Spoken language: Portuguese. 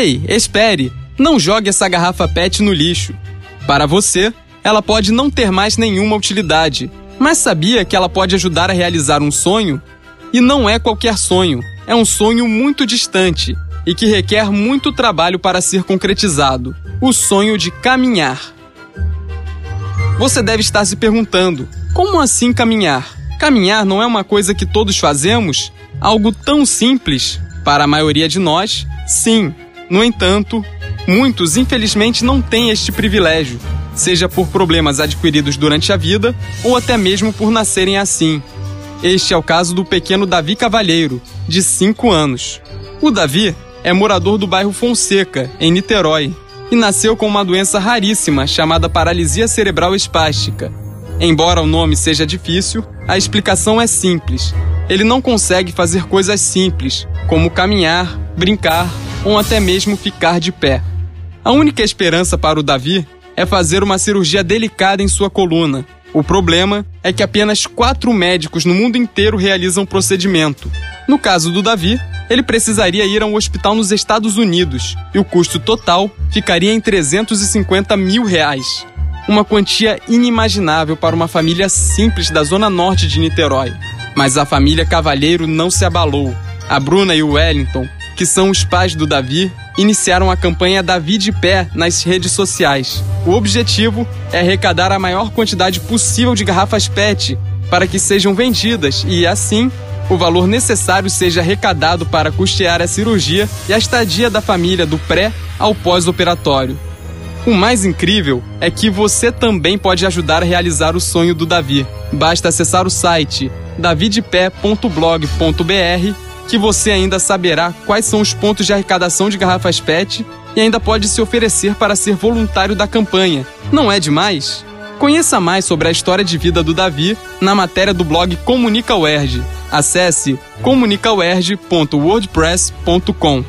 Ei, espere! Não jogue essa garrafa PET no lixo. Para você, ela pode não ter mais nenhuma utilidade, mas sabia que ela pode ajudar a realizar um sonho? E não é qualquer sonho, é um sonho muito distante e que requer muito trabalho para ser concretizado o sonho de caminhar. Você deve estar se perguntando: como assim caminhar? Caminhar não é uma coisa que todos fazemos? Algo tão simples? Para a maioria de nós, sim. No entanto, muitos infelizmente não têm este privilégio, seja por problemas adquiridos durante a vida ou até mesmo por nascerem assim. Este é o caso do pequeno Davi Cavalheiro, de 5 anos. O Davi é morador do bairro Fonseca, em Niterói, e nasceu com uma doença raríssima chamada paralisia cerebral espástica. Embora o nome seja difícil, a explicação é simples. Ele não consegue fazer coisas simples, como caminhar, brincar ou até mesmo ficar de pé. A única esperança para o Davi é fazer uma cirurgia delicada em sua coluna, o problema é que apenas quatro médicos no mundo inteiro realizam o procedimento. No caso do Davi, ele precisaria ir a um hospital nos Estados Unidos e o custo total ficaria em 350 mil reais. Uma quantia inimaginável para uma família simples da zona norte de Niterói. Mas a família Cavalheiro não se abalou. A Bruna e o Wellington, que são os pais do Davi, iniciaram a campanha Davi de Pé nas redes sociais. O objetivo é arrecadar a maior quantidade possível de garrafas PET para que sejam vendidas e, assim, o valor necessário seja arrecadado para custear a cirurgia e a estadia da família do pré ao pós-operatório. O mais incrível é que você também pode ajudar a realizar o sonho do Davi. Basta acessar o site davidepé.blog.br que você ainda saberá quais são os pontos de arrecadação de garrafas PET e ainda pode se oferecer para ser voluntário da campanha. Não é demais? Conheça mais sobre a história de vida do Davi na matéria do blog Comunica UERJ. Acesse comunicauerj.wordpress.com.